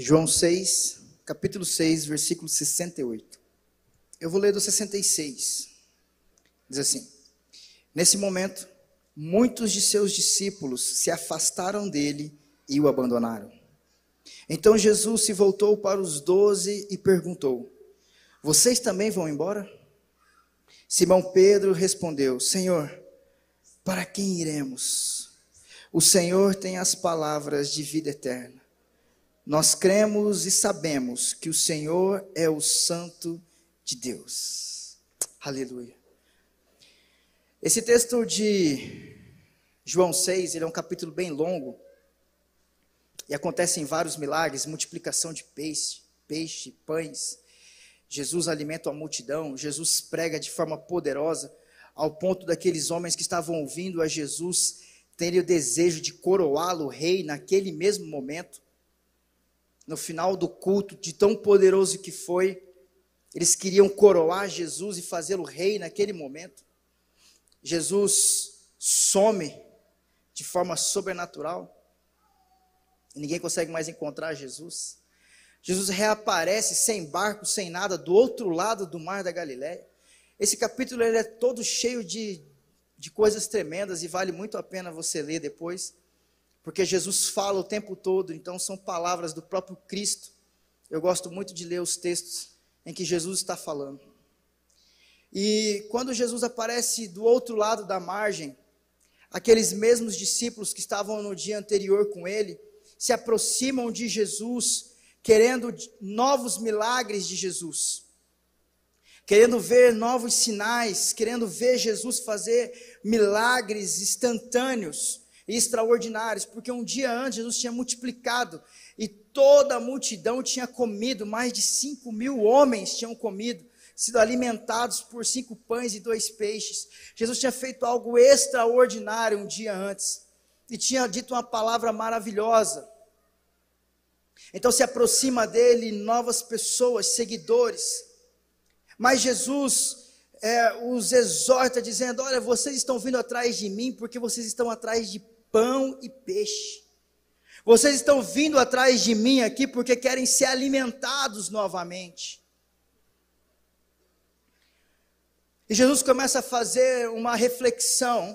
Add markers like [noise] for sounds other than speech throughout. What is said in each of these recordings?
João 6, capítulo 6, versículo 68. Eu vou ler do 66. Diz assim: Nesse momento, muitos de seus discípulos se afastaram dele e o abandonaram. Então Jesus se voltou para os doze e perguntou: Vocês também vão embora? Simão Pedro respondeu: Senhor, para quem iremos? O Senhor tem as palavras de vida eterna. Nós cremos e sabemos que o Senhor é o Santo de Deus. Aleluia. Esse texto de João 6, ele é um capítulo bem longo. E acontecem vários milagres, multiplicação de peixe, peixe, pães. Jesus alimenta a multidão, Jesus prega de forma poderosa, ao ponto daqueles homens que estavam ouvindo a Jesus terem o desejo de coroá-lo rei naquele mesmo momento no final do culto, de tão poderoso que foi, eles queriam coroar Jesus e fazê-lo rei naquele momento. Jesus some de forma sobrenatural. E ninguém consegue mais encontrar Jesus. Jesus reaparece sem barco, sem nada, do outro lado do mar da Galiléia. Esse capítulo ele é todo cheio de, de coisas tremendas e vale muito a pena você ler depois porque Jesus fala o tempo todo, então são palavras do próprio Cristo. Eu gosto muito de ler os textos em que Jesus está falando. E quando Jesus aparece do outro lado da margem, aqueles mesmos discípulos que estavam no dia anterior com ele se aproximam de Jesus, querendo novos milagres de Jesus, querendo ver novos sinais, querendo ver Jesus fazer milagres instantâneos extraordinários, porque um dia antes Jesus tinha multiplicado e toda a multidão tinha comido, mais de cinco mil homens tinham comido, sido alimentados por cinco pães e dois peixes. Jesus tinha feito algo extraordinário um dia antes e tinha dito uma palavra maravilhosa. Então se aproxima dele novas pessoas, seguidores. Mas Jesus é, os exorta, dizendo: Olha, vocês estão vindo atrás de mim porque vocês estão atrás de pão e peixe. Vocês estão vindo atrás de mim aqui porque querem ser alimentados novamente. E Jesus começa a fazer uma reflexão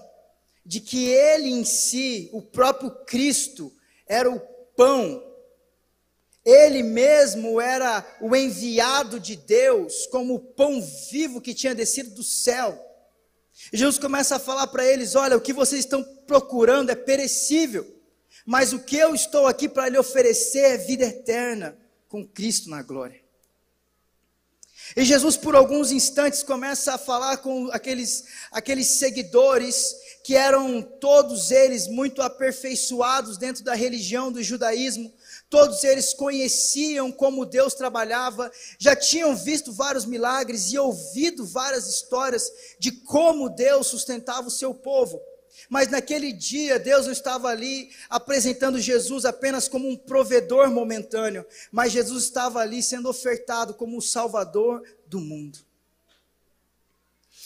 de que ele em si, o próprio Cristo, era o pão. Ele mesmo era o enviado de Deus, como o pão vivo que tinha descido do céu. E Jesus começa a falar para eles: olha, o que vocês estão procurando é perecível, mas o que eu estou aqui para lhe oferecer é vida eterna com Cristo na glória. E Jesus, por alguns instantes, começa a falar com aqueles, aqueles seguidores que eram todos eles muito aperfeiçoados dentro da religião do judaísmo, Todos eles conheciam como Deus trabalhava, já tinham visto vários milagres e ouvido várias histórias de como Deus sustentava o seu povo. Mas naquele dia, Deus não estava ali apresentando Jesus apenas como um provedor momentâneo, mas Jesus estava ali sendo ofertado como o Salvador do mundo.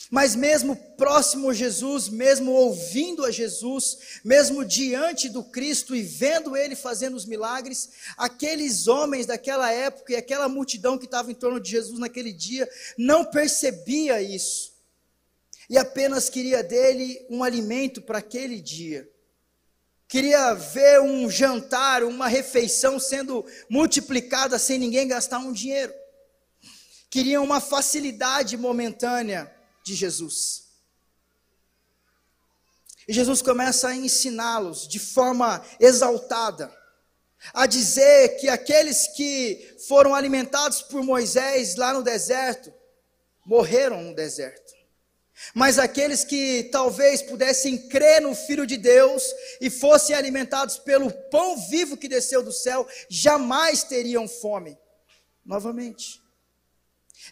Mas mesmo próximo a Jesus, mesmo ouvindo a Jesus, mesmo diante do Cristo e vendo ele fazendo os milagres, aqueles homens daquela época e aquela multidão que estava em torno de Jesus naquele dia não percebia isso. E apenas queria dele um alimento para aquele dia. Queria ver um jantar, uma refeição sendo multiplicada sem ninguém gastar um dinheiro. Queria uma facilidade momentânea de Jesus. E Jesus começa a ensiná-los de forma exaltada, a dizer que aqueles que foram alimentados por Moisés lá no deserto, morreram no deserto. Mas aqueles que talvez pudessem crer no Filho de Deus e fossem alimentados pelo pão vivo que desceu do céu, jamais teriam fome novamente.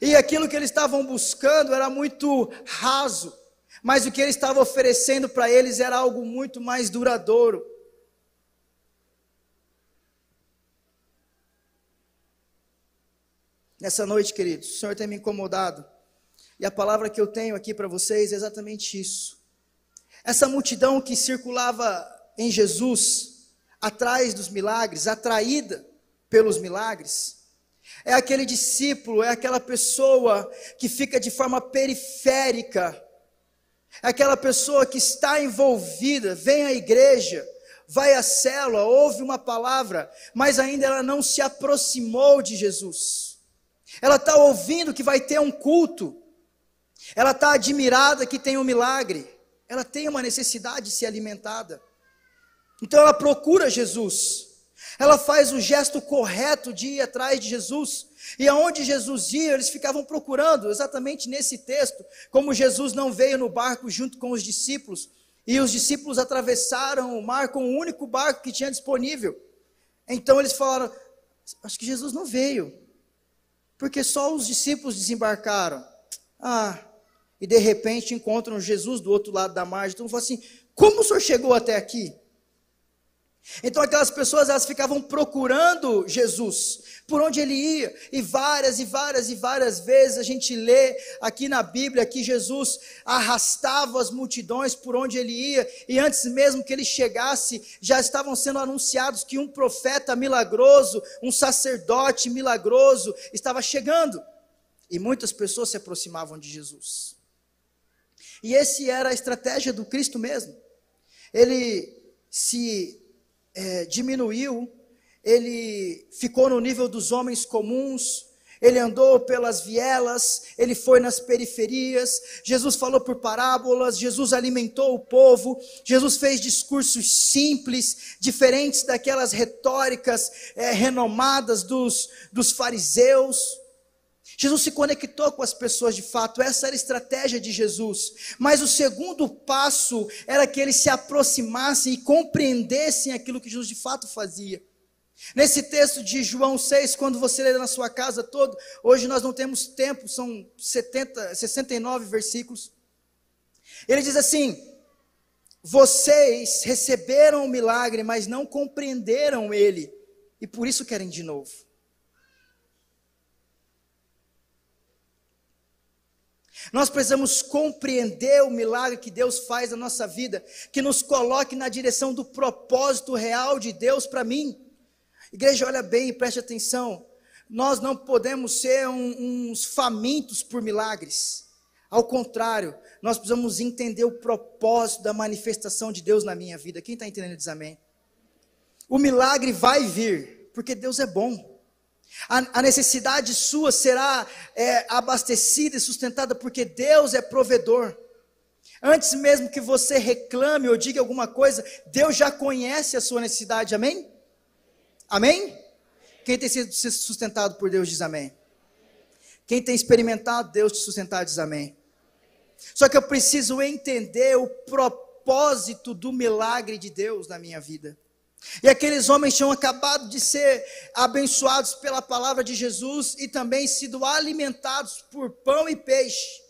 E aquilo que eles estavam buscando era muito raso, mas o que ele estava oferecendo para eles era algo muito mais duradouro. Nessa noite, queridos, o Senhor tem me incomodado. E a palavra que eu tenho aqui para vocês é exatamente isso. Essa multidão que circulava em Jesus, atrás dos milagres, atraída pelos milagres. É aquele discípulo, é aquela pessoa que fica de forma periférica, é aquela pessoa que está envolvida, vem à igreja, vai à célula, ouve uma palavra, mas ainda ela não se aproximou de Jesus. Ela está ouvindo que vai ter um culto, ela está admirada que tem um milagre, ela tem uma necessidade de ser alimentada. Então ela procura Jesus. Ela faz o gesto correto de ir atrás de Jesus. E aonde Jesus ia, eles ficavam procurando, exatamente nesse texto, como Jesus não veio no barco junto com os discípulos, e os discípulos atravessaram o mar com o único barco que tinha disponível. Então eles falaram: Acho que Jesus não veio, porque só os discípulos desembarcaram. Ah, e de repente encontram Jesus do outro lado da margem. Então falam assim: Como o senhor chegou até aqui? Então aquelas pessoas elas ficavam procurando Jesus, por onde ele ia, e várias e várias e várias vezes a gente lê aqui na Bíblia que Jesus arrastava as multidões por onde ele ia, e antes mesmo que ele chegasse, já estavam sendo anunciados que um profeta milagroso, um sacerdote milagroso estava chegando. E muitas pessoas se aproximavam de Jesus. E esse era a estratégia do Cristo mesmo. Ele se é, diminuiu, ele ficou no nível dos homens comuns, ele andou pelas vielas, ele foi nas periferias, Jesus falou por parábolas, Jesus alimentou o povo, Jesus fez discursos simples, diferentes daquelas retóricas é, renomadas dos, dos fariseus. Jesus se conectou com as pessoas de fato, essa era a estratégia de Jesus. Mas o segundo passo era que eles se aproximassem e compreendessem aquilo que Jesus de fato fazia. Nesse texto de João 6, quando você lê na sua casa todo, hoje nós não temos tempo, são 70, 69 versículos. Ele diz assim: Vocês receberam o milagre, mas não compreenderam ele, e por isso querem de novo. Nós precisamos compreender o milagre que Deus faz na nossa vida, que nos coloque na direção do propósito real de Deus para mim. Igreja, olha bem e preste atenção. Nós não podemos ser um, uns famintos por milagres. Ao contrário, nós precisamos entender o propósito da manifestação de Deus na minha vida. Quem está entendendo diz amém. O milagre vai vir, porque Deus é bom. A, a necessidade sua será é, abastecida e sustentada porque Deus é provedor. Antes mesmo que você reclame ou diga alguma coisa, Deus já conhece a sua necessidade, amém? Amém? Quem tem sido sustentado por Deus diz amém. Quem tem experimentado Deus te sustentar diz amém. Só que eu preciso entender o propósito do milagre de Deus na minha vida. E aqueles homens tinham acabado de ser abençoados pela palavra de Jesus e também sido alimentados por pão e peixe.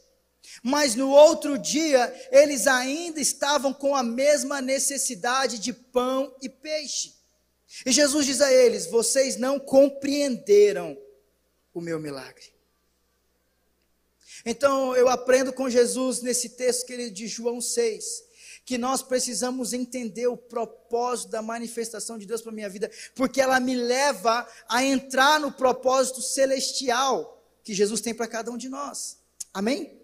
Mas no outro dia, eles ainda estavam com a mesma necessidade de pão e peixe. E Jesus diz a eles: Vocês não compreenderam o meu milagre. Então eu aprendo com Jesus nesse texto querido de João 6, que nós precisamos entender o propósito da manifestação de Deus para a minha vida, porque ela me leva a entrar no propósito celestial que Jesus tem para cada um de nós. Amém?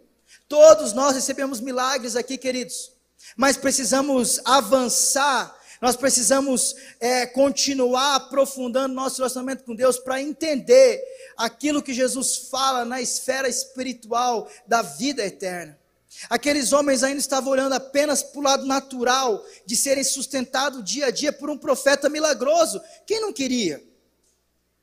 Todos nós recebemos milagres aqui, queridos, mas precisamos avançar nós precisamos é, continuar aprofundando nosso relacionamento com Deus para entender aquilo que Jesus fala na esfera espiritual da vida eterna. Aqueles homens ainda estavam olhando apenas para o lado natural de serem sustentados dia a dia por um profeta milagroso. Quem não queria?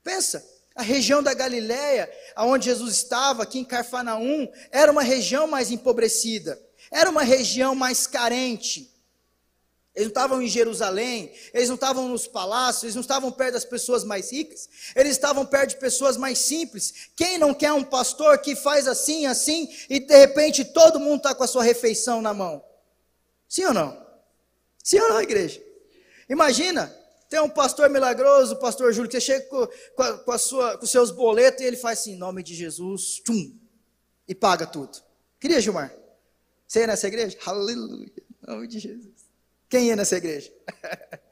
Pensa, a região da Galiléia, aonde Jesus estava, aqui em Carfanaum, era uma região mais empobrecida, era uma região mais carente. Eles não estavam em Jerusalém, eles não estavam nos palácios, eles não estavam perto das pessoas mais ricas, eles estavam perto de pessoas mais simples. Quem não quer um pastor que faz assim, assim, e de repente todo mundo está com a sua refeição na mão? Sim ou não? Sim ou não, igreja? Imagina, tem um pastor milagroso, o pastor Júlio, que você chega com, a, com, a sua, com os seus boletos e ele faz assim, em nome de Jesus, tchum, e paga tudo. Queria, Gilmar? Você ia nessa igreja? Aleluia, em nome de Jesus. Quem ia nessa igreja? [laughs]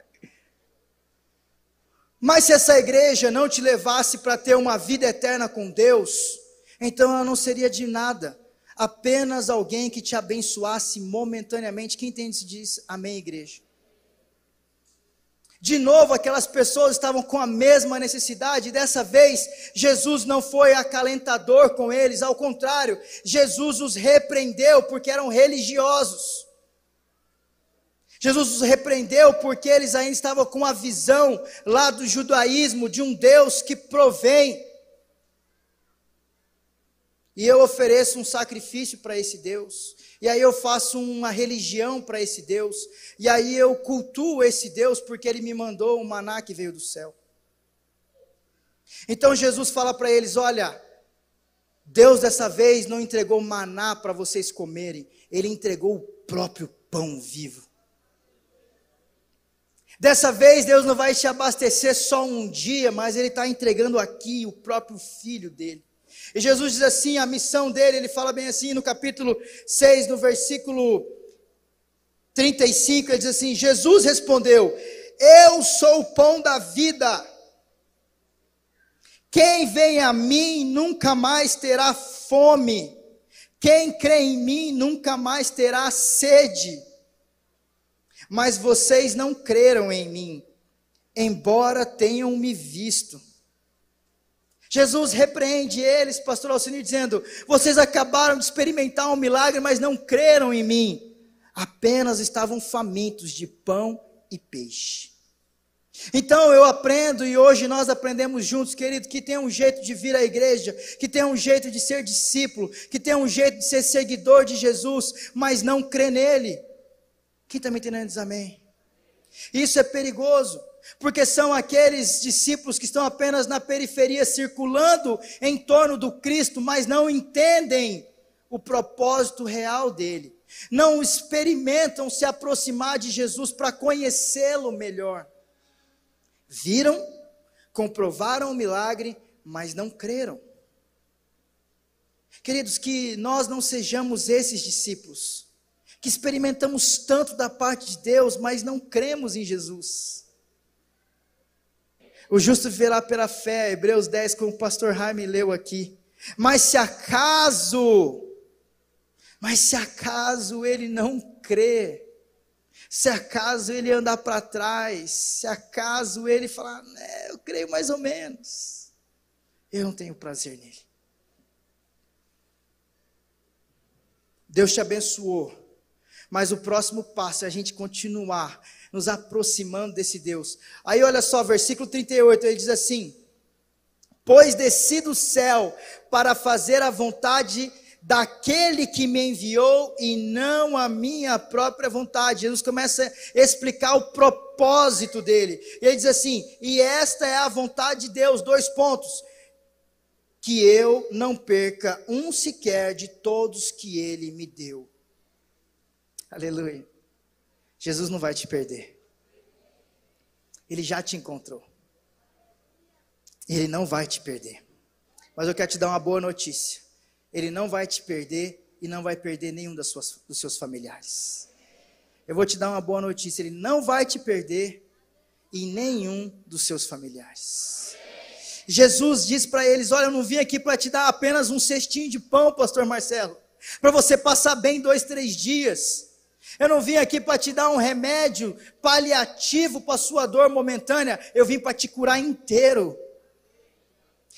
Mas se essa igreja não te levasse para ter uma vida eterna com Deus, então ela não seria de nada, apenas alguém que te abençoasse momentaneamente. Quem entende diz amém, igreja? De novo, aquelas pessoas estavam com a mesma necessidade, dessa vez, Jesus não foi acalentador com eles, ao contrário, Jesus os repreendeu porque eram religiosos. Jesus os repreendeu porque eles ainda estavam com a visão lá do judaísmo de um Deus que provém. E eu ofereço um sacrifício para esse Deus. E aí eu faço uma religião para esse Deus. E aí eu cultuo esse Deus porque ele me mandou um maná que veio do céu. Então Jesus fala para eles: olha, Deus dessa vez não entregou maná para vocês comerem, ele entregou o próprio pão vivo. Dessa vez Deus não vai te abastecer só um dia, mas Ele está entregando aqui o próprio Filho dele. E Jesus diz assim: a missão dele, ele fala bem assim no capítulo 6, no versículo 35, ele diz assim: Jesus respondeu: Eu sou o pão da vida. Quem vem a mim nunca mais terá fome. Quem crê em mim nunca mais terá sede mas vocês não creram em mim, embora tenham me visto. Jesus repreende eles, pastor Alcino, dizendo: Vocês acabaram de experimentar um milagre, mas não creram em mim. Apenas estavam famintos de pão e peixe. Então eu aprendo e hoje nós aprendemos juntos, querido, que tem um jeito de vir à igreja, que tem um jeito de ser discípulo, que tem um jeito de ser seguidor de Jesus, mas não crê nele. Quem está me entendendo amém. Isso é perigoso, porque são aqueles discípulos que estão apenas na periferia, circulando em torno do Cristo, mas não entendem o propósito real dele. Não experimentam se aproximar de Jesus para conhecê-lo melhor. Viram, comprovaram o milagre, mas não creram. Queridos, que nós não sejamos esses discípulos que experimentamos tanto da parte de Deus, mas não cremos em Jesus. O justo viverá pela fé, Hebreus 10, como o pastor Jaime leu aqui. Mas se acaso, mas se acaso ele não crê, se acaso ele andar para trás, se acaso ele falar, né, eu creio mais ou menos, eu não tenho prazer nele. Deus te abençoou mas o próximo passo é a gente continuar nos aproximando desse Deus. Aí olha só, versículo 38, ele diz assim: Pois desci do céu para fazer a vontade daquele que me enviou e não a minha própria vontade. Jesus começa a explicar o propósito dele. E ele diz assim: E esta é a vontade de Deus, dois pontos. Que eu não perca um sequer de todos que ele me deu Aleluia. Jesus não vai te perder. Ele já te encontrou. Ele não vai te perder. Mas eu quero te dar uma boa notícia. Ele não vai te perder e não vai perder nenhum das suas, dos seus familiares. Eu vou te dar uma boa notícia. Ele não vai te perder e nenhum dos seus familiares. Jesus disse para eles: Olha, eu não vim aqui para te dar apenas um cestinho de pão, Pastor Marcelo, para você passar bem dois, três dias. Eu não vim aqui para te dar um remédio paliativo para a sua dor momentânea. Eu vim para te curar inteiro.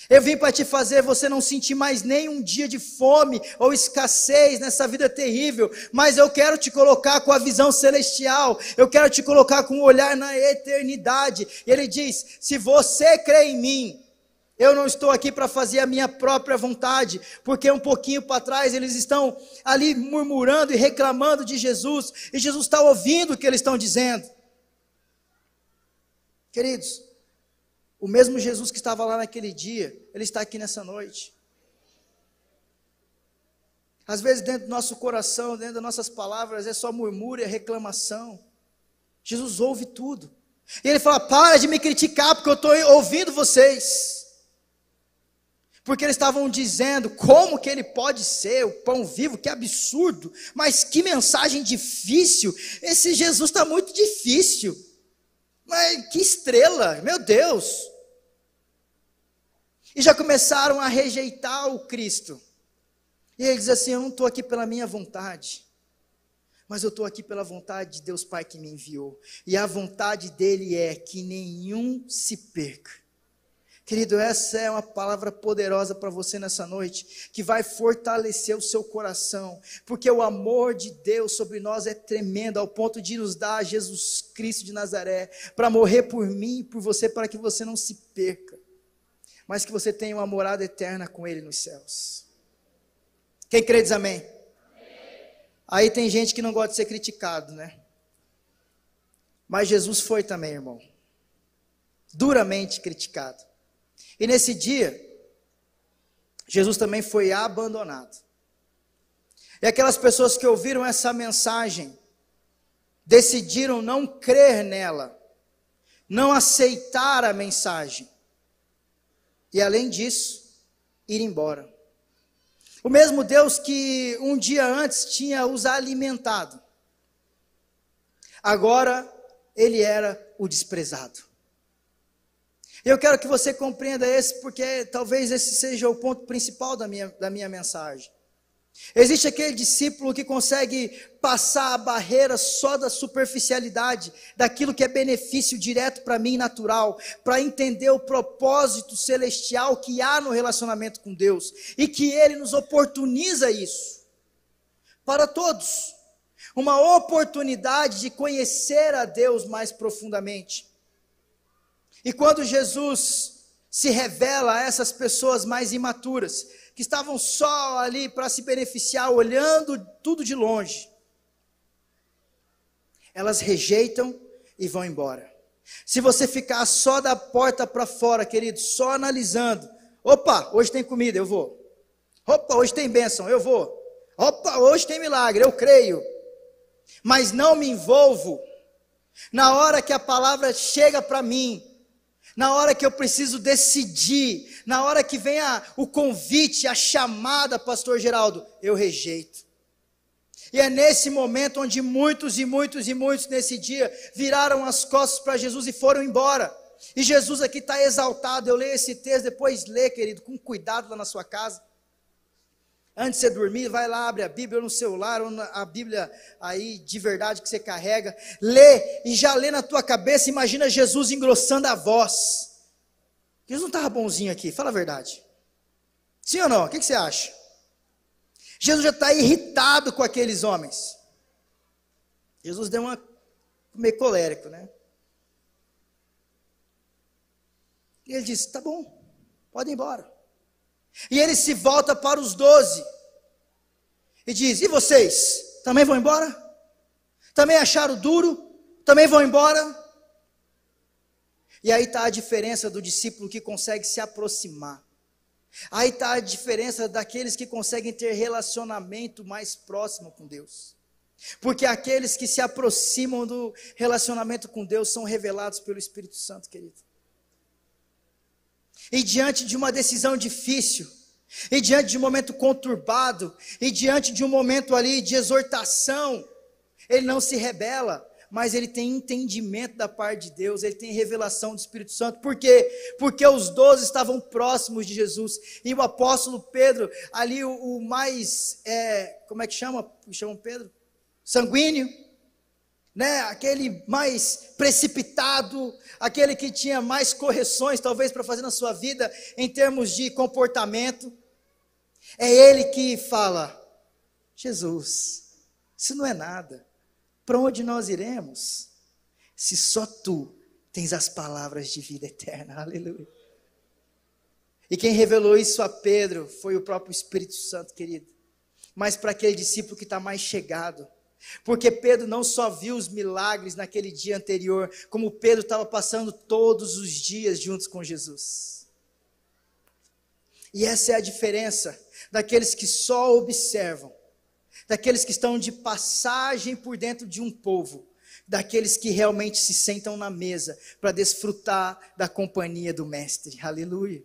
Eu vim para te fazer você não sentir mais nem um dia de fome ou escassez nessa vida terrível, mas eu quero te colocar com a visão celestial, eu quero te colocar com o um olhar na eternidade. E ele diz: se você crê em mim, eu não estou aqui para fazer a minha própria vontade, porque um pouquinho para trás eles estão ali murmurando e reclamando de Jesus, e Jesus está ouvindo o que eles estão dizendo. Queridos, o mesmo Jesus que estava lá naquele dia, ele está aqui nessa noite. Às vezes, dentro do nosso coração, dentro das nossas palavras, é só murmúrio, é reclamação. Jesus ouve tudo. E ele fala: para de me criticar, porque eu estou ouvindo vocês. Porque eles estavam dizendo como que ele pode ser o pão vivo, que absurdo, mas que mensagem difícil. Esse Jesus está muito difícil. Mas que estrela, meu Deus! E já começaram a rejeitar o Cristo. E ele diz assim: Eu não estou aqui pela minha vontade, mas eu estou aqui pela vontade de Deus Pai que me enviou. E a vontade dele é que nenhum se perca. Querido, essa é uma palavra poderosa para você nessa noite, que vai fortalecer o seu coração, porque o amor de Deus sobre nós é tremendo, ao ponto de nos dar Jesus Cristo de Nazaré, para morrer por mim e por você, para que você não se perca, mas que você tenha uma morada eterna com Ele nos céus. Quem crê diz amém? amém? Aí tem gente que não gosta de ser criticado, né? Mas Jesus foi também, irmão, duramente criticado. E nesse dia, Jesus também foi abandonado. E aquelas pessoas que ouviram essa mensagem decidiram não crer nela, não aceitar a mensagem. E além disso, ir embora. O mesmo Deus que um dia antes tinha os alimentado, agora ele era o desprezado. Eu quero que você compreenda esse, porque talvez esse seja o ponto principal da minha, da minha mensagem. Existe aquele discípulo que consegue passar a barreira só da superficialidade, daquilo que é benefício direto para mim natural, para entender o propósito celestial que há no relacionamento com Deus e que ele nos oportuniza isso para todos. Uma oportunidade de conhecer a Deus mais profundamente. E quando Jesus se revela a essas pessoas mais imaturas, que estavam só ali para se beneficiar, olhando tudo de longe, elas rejeitam e vão embora. Se você ficar só da porta para fora, querido, só analisando, opa, hoje tem comida, eu vou. Opa, hoje tem bênção, eu vou. Opa, hoje tem milagre, eu creio. Mas não me envolvo. Na hora que a palavra chega para mim, na hora que eu preciso decidir, na hora que vem a, o convite, a chamada, Pastor Geraldo, eu rejeito. E é nesse momento onde muitos e muitos e muitos nesse dia viraram as costas para Jesus e foram embora. E Jesus aqui está exaltado. Eu leio esse texto, depois lê, querido, com cuidado lá na sua casa. Antes de você dormir, vai lá, abre a Bíblia no celular, ou a Bíblia aí de verdade que você carrega, lê e já lê na tua cabeça, imagina Jesus engrossando a voz. Jesus não estava bonzinho aqui, fala a verdade. Sim ou não? O que, que você acha? Jesus já está irritado com aqueles homens. Jesus deu uma meio colérico, né? E ele disse: tá bom, pode ir embora. E ele se volta para os doze e diz: E vocês? Também vão embora? Também acharam duro? Também vão embora? E aí está a diferença do discípulo que consegue se aproximar. Aí está a diferença daqueles que conseguem ter relacionamento mais próximo com Deus. Porque aqueles que se aproximam do relacionamento com Deus são revelados pelo Espírito Santo, querido. E diante de uma decisão difícil, e diante de um momento conturbado, e diante de um momento ali de exortação, ele não se rebela, mas ele tem entendimento da parte de Deus, ele tem revelação do Espírito Santo. Por quê? Porque os doze estavam próximos de Jesus. E o apóstolo Pedro, ali o, o mais, é, como é que chama? Chama Pedro? Sanguíneo né, aquele mais precipitado, aquele que tinha mais correções talvez para fazer na sua vida em termos de comportamento. É ele que fala: Jesus, isso não é nada. Para onde nós iremos? Se só tu tens as palavras de vida eterna. [laughs] Aleluia. E quem revelou isso a Pedro foi o próprio Espírito Santo, querido. Mas para aquele discípulo que está mais chegado, porque Pedro não só viu os milagres naquele dia anterior, como Pedro estava passando todos os dias juntos com Jesus. E essa é a diferença daqueles que só observam, daqueles que estão de passagem por dentro de um povo, daqueles que realmente se sentam na mesa para desfrutar da companhia do Mestre. Aleluia.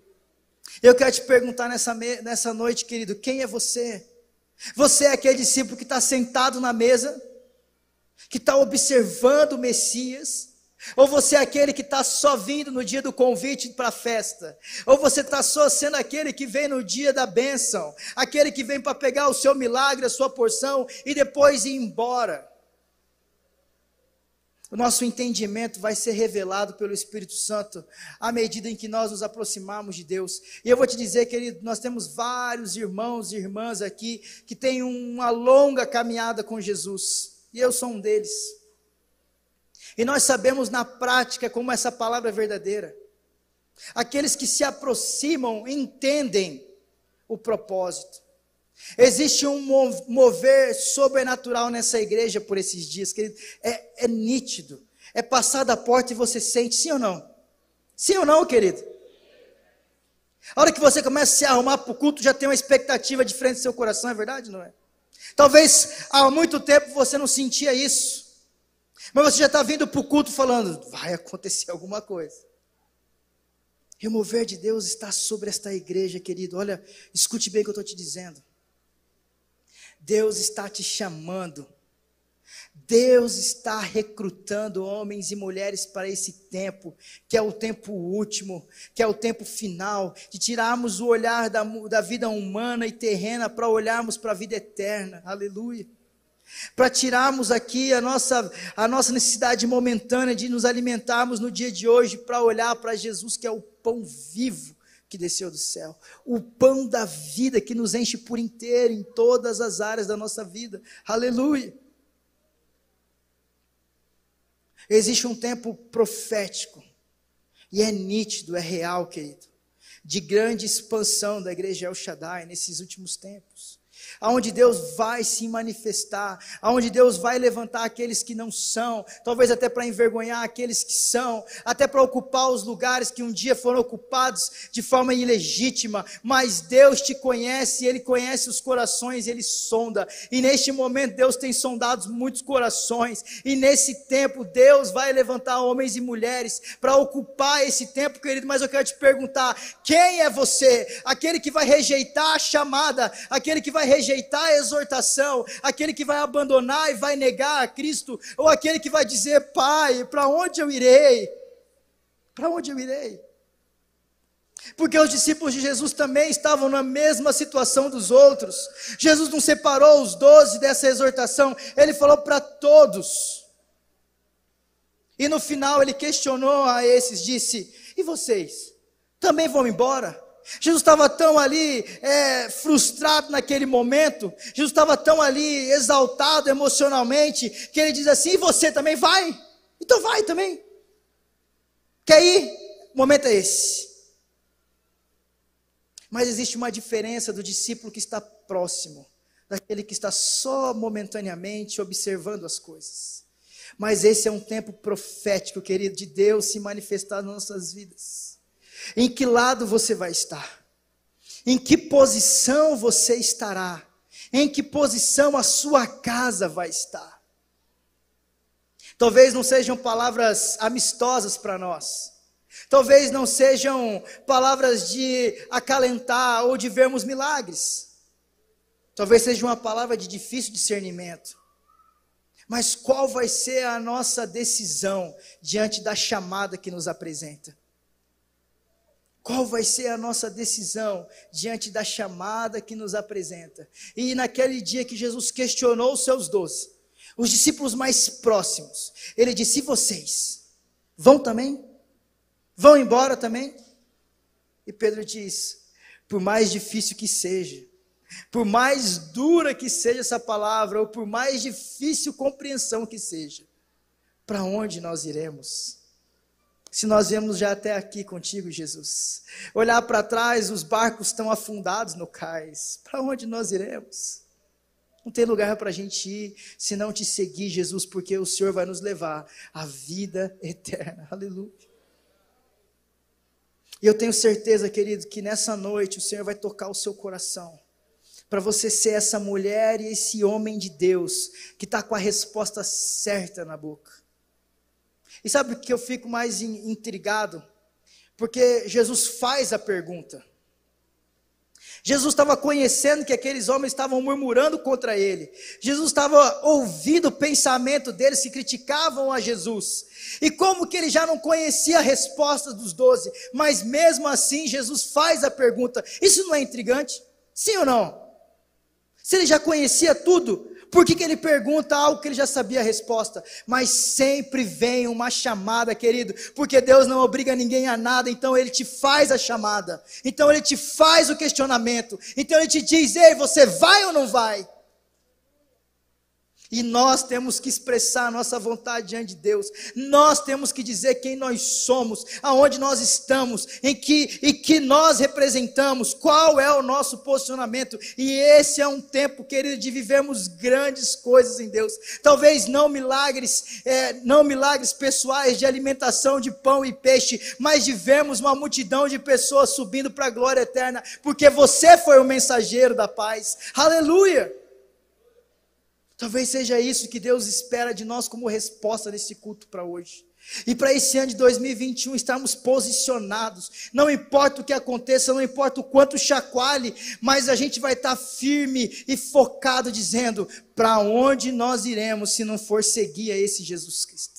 Eu quero te perguntar nessa, nessa noite, querido, quem é você? Você é aquele discípulo que está sentado na mesa, que está observando o Messias, Ou você é aquele que está só vindo no dia do convite para a festa? Ou você está só sendo aquele que vem no dia da bênção? Aquele que vem para pegar o seu milagre, a sua porção e depois ir embora? O nosso entendimento vai ser revelado pelo Espírito Santo à medida em que nós nos aproximarmos de Deus. E eu vou te dizer, querido, nós temos vários irmãos e irmãs aqui que têm uma longa caminhada com Jesus. E eu sou um deles. E nós sabemos na prática como essa palavra é verdadeira. Aqueles que se aproximam entendem o propósito. Existe um mover sobrenatural nessa igreja por esses dias, querido. É, é nítido. É passar da porta e você sente, sim ou não? Sim ou não, querido? A hora que você começa a se arrumar para o culto, já tem uma expectativa de frente do seu coração, é verdade, não é? Talvez há muito tempo você não sentia isso. Mas você já está vindo para o culto falando, vai acontecer alguma coisa. E o mover de Deus está sobre esta igreja, querido. Olha, escute bem o que eu estou te dizendo. Deus está te chamando. Deus está recrutando homens e mulheres para esse tempo, que é o tempo último, que é o tempo final, de tirarmos o olhar da, da vida humana e terrena para olharmos para a vida eterna. Aleluia para tirarmos aqui a nossa, a nossa necessidade momentânea de nos alimentarmos no dia de hoje, para olhar para Jesus, que é o pão vivo que desceu do céu, o pão da vida que nos enche por inteiro em todas as áreas da nossa vida. Aleluia. Existe um tempo profético, e é nítido, é real, querido, de grande expansão da igreja El Shaddai nesses últimos tempos aonde Deus vai se manifestar, aonde Deus vai levantar aqueles que não são, talvez até para envergonhar aqueles que são, até para ocupar os lugares que um dia foram ocupados de forma ilegítima, mas Deus te conhece, Ele conhece os corações, Ele sonda, e neste momento Deus tem sondado muitos corações, e nesse tempo Deus vai levantar homens e mulheres para ocupar esse tempo, querido, mas eu quero te perguntar, quem é você? Aquele que vai rejeitar a chamada, aquele que vai rejeitar rejeitar a exortação, aquele que vai abandonar e vai negar a Cristo, ou aquele que vai dizer, Pai, para onde eu irei? Para onde eu irei? Porque os discípulos de Jesus também estavam na mesma situação dos outros. Jesus não separou os doze dessa exortação, ele falou para todos. E no final ele questionou a esses, disse: E vocês? Também vão embora? Jesus estava tão ali é, frustrado naquele momento, Jesus estava tão ali exaltado emocionalmente, que ele diz assim: e você também vai? Então vai também. Quer ir? O momento é esse. Mas existe uma diferença do discípulo que está próximo, daquele que está só momentaneamente observando as coisas. Mas esse é um tempo profético, querido, de Deus se manifestar nas nossas vidas. Em que lado você vai estar? Em que posição você estará? Em que posição a sua casa vai estar? Talvez não sejam palavras amistosas para nós. Talvez não sejam palavras de acalentar ou de vermos milagres. Talvez seja uma palavra de difícil discernimento. Mas qual vai ser a nossa decisão diante da chamada que nos apresenta? Qual vai ser a nossa decisão diante da chamada que nos apresenta? E naquele dia que Jesus questionou os seus doze, os discípulos mais próximos, ele disse: e vocês? Vão também? Vão embora também? E Pedro diz: por mais difícil que seja, por mais dura que seja essa palavra, ou por mais difícil compreensão que seja, para onde nós iremos? Se nós viemos já até aqui contigo, Jesus. Olhar para trás, os barcos estão afundados no cais. Para onde nós iremos? Não tem lugar para a gente ir se não te seguir, Jesus, porque o Senhor vai nos levar à vida eterna. [laughs] Aleluia. E eu tenho certeza, querido, que nessa noite o Senhor vai tocar o seu coração. Para você ser essa mulher e esse homem de Deus que está com a resposta certa na boca. E sabe o que eu fico mais intrigado? Porque Jesus faz a pergunta. Jesus estava conhecendo que aqueles homens estavam murmurando contra ele. Jesus estava ouvindo o pensamento deles que criticavam a Jesus. E como que ele já não conhecia a resposta dos doze, mas mesmo assim Jesus faz a pergunta: Isso não é intrigante? Sim ou não? Se ele já conhecia tudo, por que, que ele pergunta algo que ele já sabia a resposta? Mas sempre vem uma chamada, querido, porque Deus não obriga ninguém a nada, então ele te faz a chamada, então ele te faz o questionamento, então ele te diz: ei, você vai ou não vai? E nós temos que expressar a nossa vontade diante de Deus. Nós temos que dizer quem nós somos, aonde nós estamos, em que e que nós representamos, qual é o nosso posicionamento. E esse é um tempo, querido, de vivermos grandes coisas em Deus. Talvez não milagres, é, não milagres pessoais de alimentação de pão e peixe, mas de vermos uma multidão de pessoas subindo para a glória eterna, porque você foi o mensageiro da paz. Aleluia! Talvez seja isso que Deus espera de nós como resposta desse culto para hoje. E para esse ano de 2021 estarmos posicionados, não importa o que aconteça, não importa o quanto chacoalhe, mas a gente vai estar firme e focado, dizendo: para onde nós iremos se não for seguir a esse Jesus Cristo?